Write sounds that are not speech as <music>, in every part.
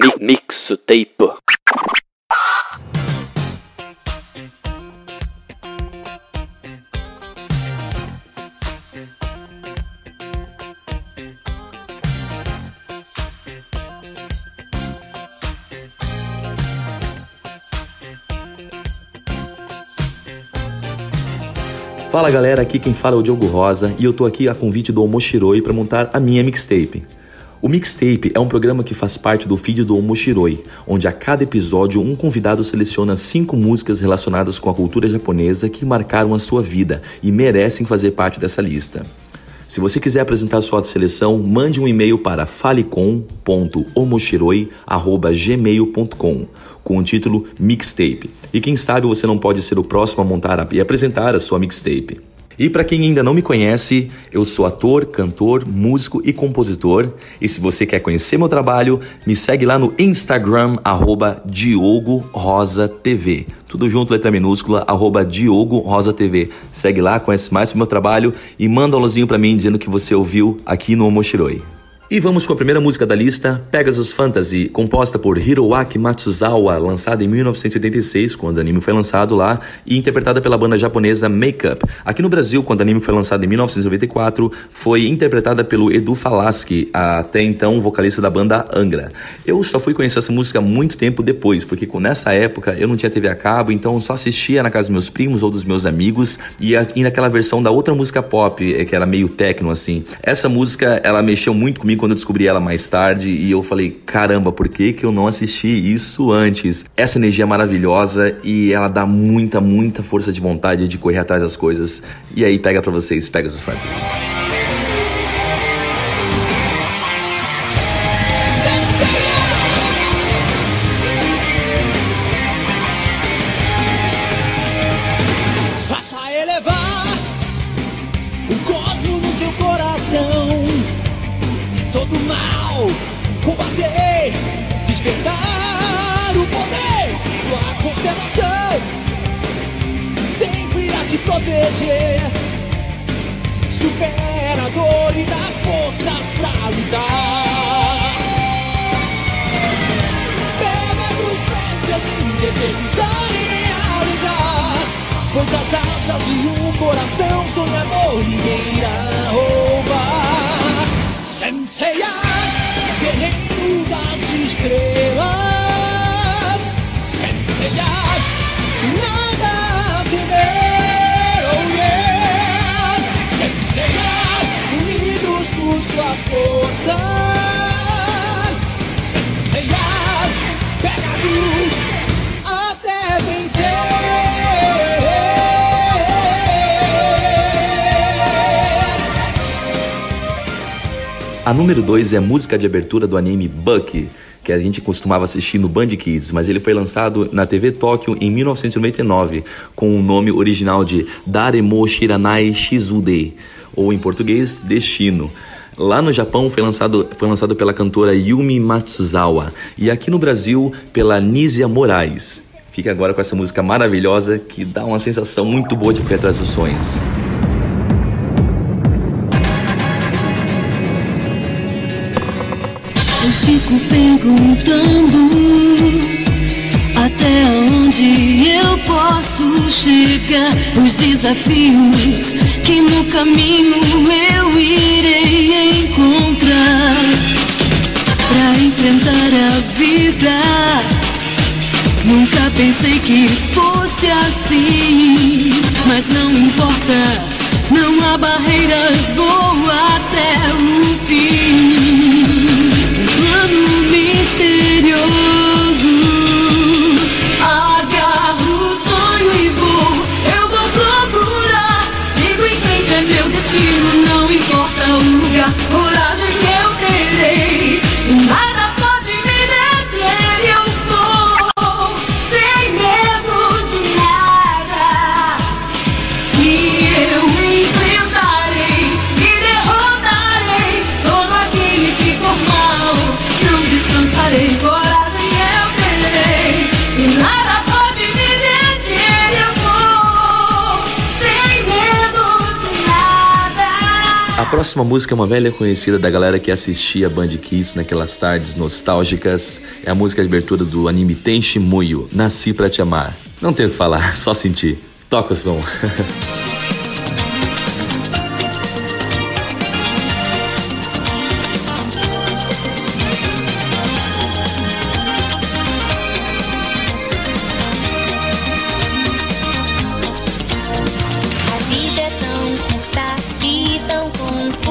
Mixtape. Fala galera, aqui quem fala é o Diogo Rosa e eu tô aqui a convite do Omoshiroi para montar a minha mixtape. O Mixtape é um programa que faz parte do feed do Omoshiroi, onde a cada episódio um convidado seleciona cinco músicas relacionadas com a cultura japonesa que marcaram a sua vida e merecem fazer parte dessa lista. Se você quiser apresentar sua seleção, mande um e-mail para falecom.omoshiroi.gmail.com com o título Mixtape. E quem sabe você não pode ser o próximo a montar e apresentar a sua mixtape. E para quem ainda não me conhece, eu sou ator, cantor, músico e compositor. E se você quer conhecer meu trabalho, me segue lá no Instagram, arroba Diogo Rosa TV. Tudo junto, letra minúscula, arroba Diogo Rosa TV. Segue lá, conhece mais do meu trabalho e manda um alôzinho para mim dizendo que você ouviu aqui no Omoshiroi. E vamos com a primeira música da lista, Pegasus Fantasy, composta por Hiroaki Matsuzawa, lançada em 1986, quando o anime foi lançado lá, e interpretada pela banda japonesa Makeup. Aqui no Brasil, quando o anime foi lançado em 1994, foi interpretada pelo Edu Falaschi, até então vocalista da banda Angra. Eu só fui conhecer essa música muito tempo depois, porque nessa época eu não tinha TV a cabo, então só assistia na casa dos meus primos ou dos meus amigos, e, naquela versão da outra música pop, eh, que era meio techno assim. Essa música, ela mexeu muito comigo quando eu descobri ela mais tarde e eu falei, caramba, por que, que eu não assisti isso antes? Essa energia é maravilhosa e ela dá muita, muita força de vontade de correr atrás das coisas. E aí pega para vocês, pega os Fantasy. Supera a dor e dá forças pra lutar. Pega dos frentes e desejos a realizar. Pois as asas e um coração sonhador ninguém irá roubar. Senseiya, guerreiro das estrelas. Senseiya, nada força. A. A número 2 é a música de abertura do anime Bucky, que a gente costumava assistir no Band Kids, mas ele foi lançado na TV Tóquio em 1999 com o nome original de Daremo Shiranai Shizude, ou em português, Destino. Lá no Japão foi lançado, foi lançado pela cantora Yumi Matsuzawa e aqui no Brasil pela Nízia Moraes. Fica agora com essa música maravilhosa que dá uma sensação muito boa de pé atrás dos sonhos. Eu fico perguntando até onde eu posso chegar? Os desafios que no caminho eu irei encontrar para enfrentar a vida. Nunca pensei que fosse assim, mas não importa, não há barreiras, vou até o fim. Próxima música é uma velha conhecida da galera que assistia Band Kids naquelas tardes nostálgicas. É a música de abertura do anime Tenshi Muyo, Nasci Pra Te Amar. Não tenho o que falar, <laughs> só sentir. Toca o som. <laughs>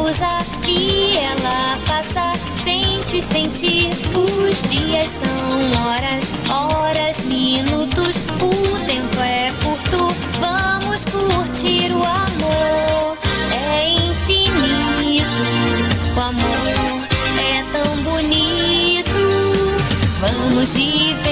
confusa e ela passa sem se sentir. Os dias são horas, horas, minutos. O tempo é curto. Vamos curtir o amor. É infinito. O amor é tão bonito. Vamos viver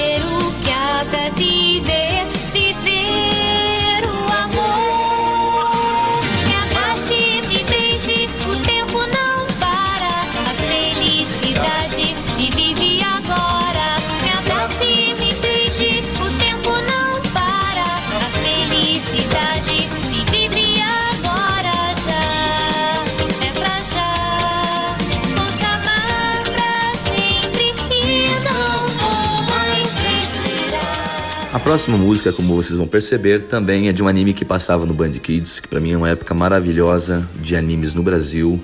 próxima música, como vocês vão perceber, também é de um anime que passava no Band Kids, que pra mim é uma época maravilhosa de animes no Brasil.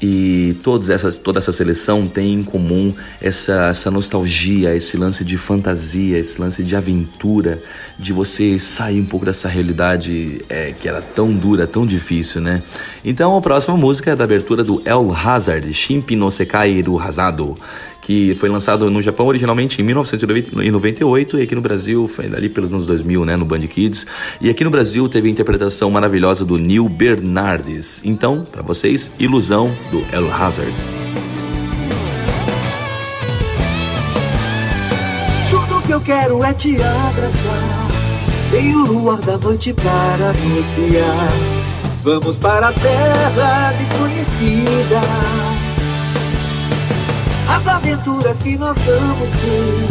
E todas essas, toda essa seleção tem em comum essa, essa nostalgia, esse lance de fantasia, esse lance de aventura, de você sair um pouco dessa realidade é, que era tão dura, tão difícil, né? Então a próxima música é da abertura do El Hazard, Shimpi no Sekai Ru Hazado, que foi lançado no Japão originalmente em 1998 e aqui no Brasil foi ali pelos anos 2000, né, no Band Kids. E aqui no Brasil teve a interpretação maravilhosa do Neil Bernardes. Então, para vocês, Ilusão do El Hazard. Tudo que eu quero é te abraçar. Tem o luar da noite para nos guiar. Vamos para a terra desconhecida. As aventuras que nós vamos ter,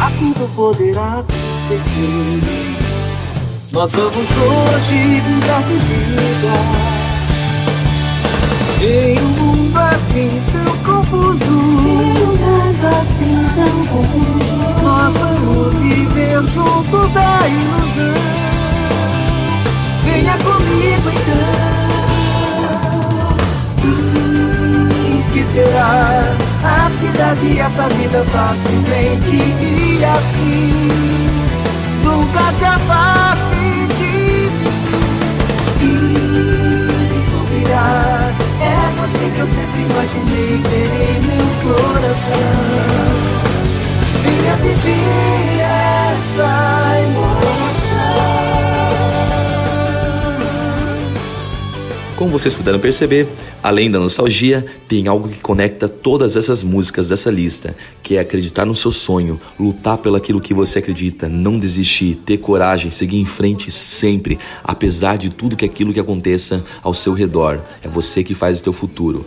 a tudo poderá acontecer. Nós vamos hoje mudar de vida. Em um mundo assim tão confuso. Nós vamos viver juntos a ilusão. Venha comigo então. Esquecerá a cidade essa vida facilmente e assim. Como vocês puderam perceber, além da nostalgia, tem algo que conecta todas essas músicas dessa lista, que é acreditar no seu sonho, lutar pelo aquilo que você acredita, não desistir, ter coragem, seguir em frente sempre, apesar de tudo que aquilo que aconteça ao seu redor. É você que faz o teu futuro.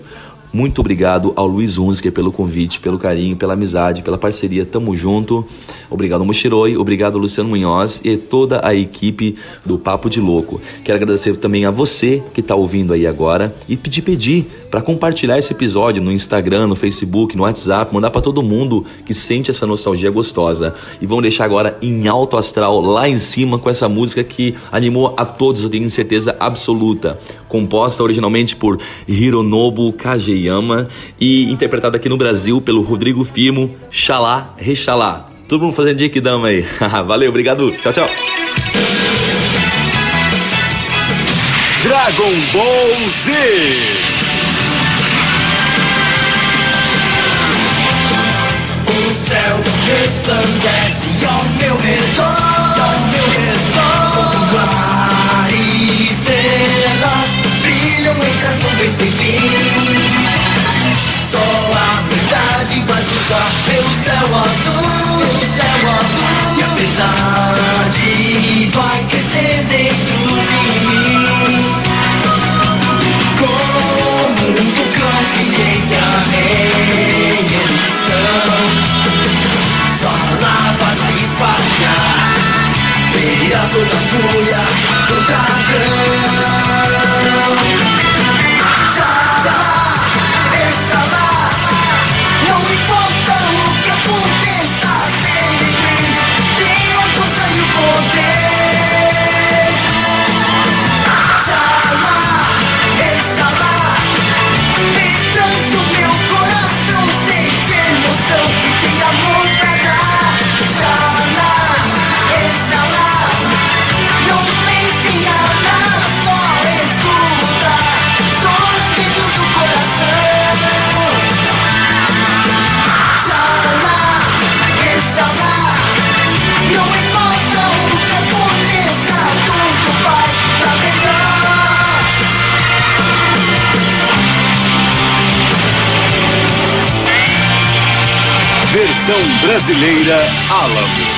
Muito obrigado ao Luiz Unsker pelo convite, pelo carinho, pela amizade, pela parceria. Tamo junto. Obrigado, Mochiroi. Obrigado, Luciano Munhoz e toda a equipe do Papo de Louco. Quero agradecer também a você que está ouvindo aí agora e pedir pedir para compartilhar esse episódio no Instagram, no Facebook, no WhatsApp, mandar para todo mundo que sente essa nostalgia gostosa. E vamos deixar agora em alto astral lá em cima com essa música que animou a todos, eu tenho certeza absoluta. Composta originalmente por Hironobu Kageyama e interpretada aqui no Brasil pelo Rodrigo Firmo, Xalá Rexalá. Todo mundo fazendo Dama aí. <laughs> Valeu, obrigado. Tchau, tchau. Dragon Ball Z. O céu resplandece ao meu redor, ao meu redor. Mar e estrelas brilham entre as nuvens sem fim. Toda Versão brasileira Álamo.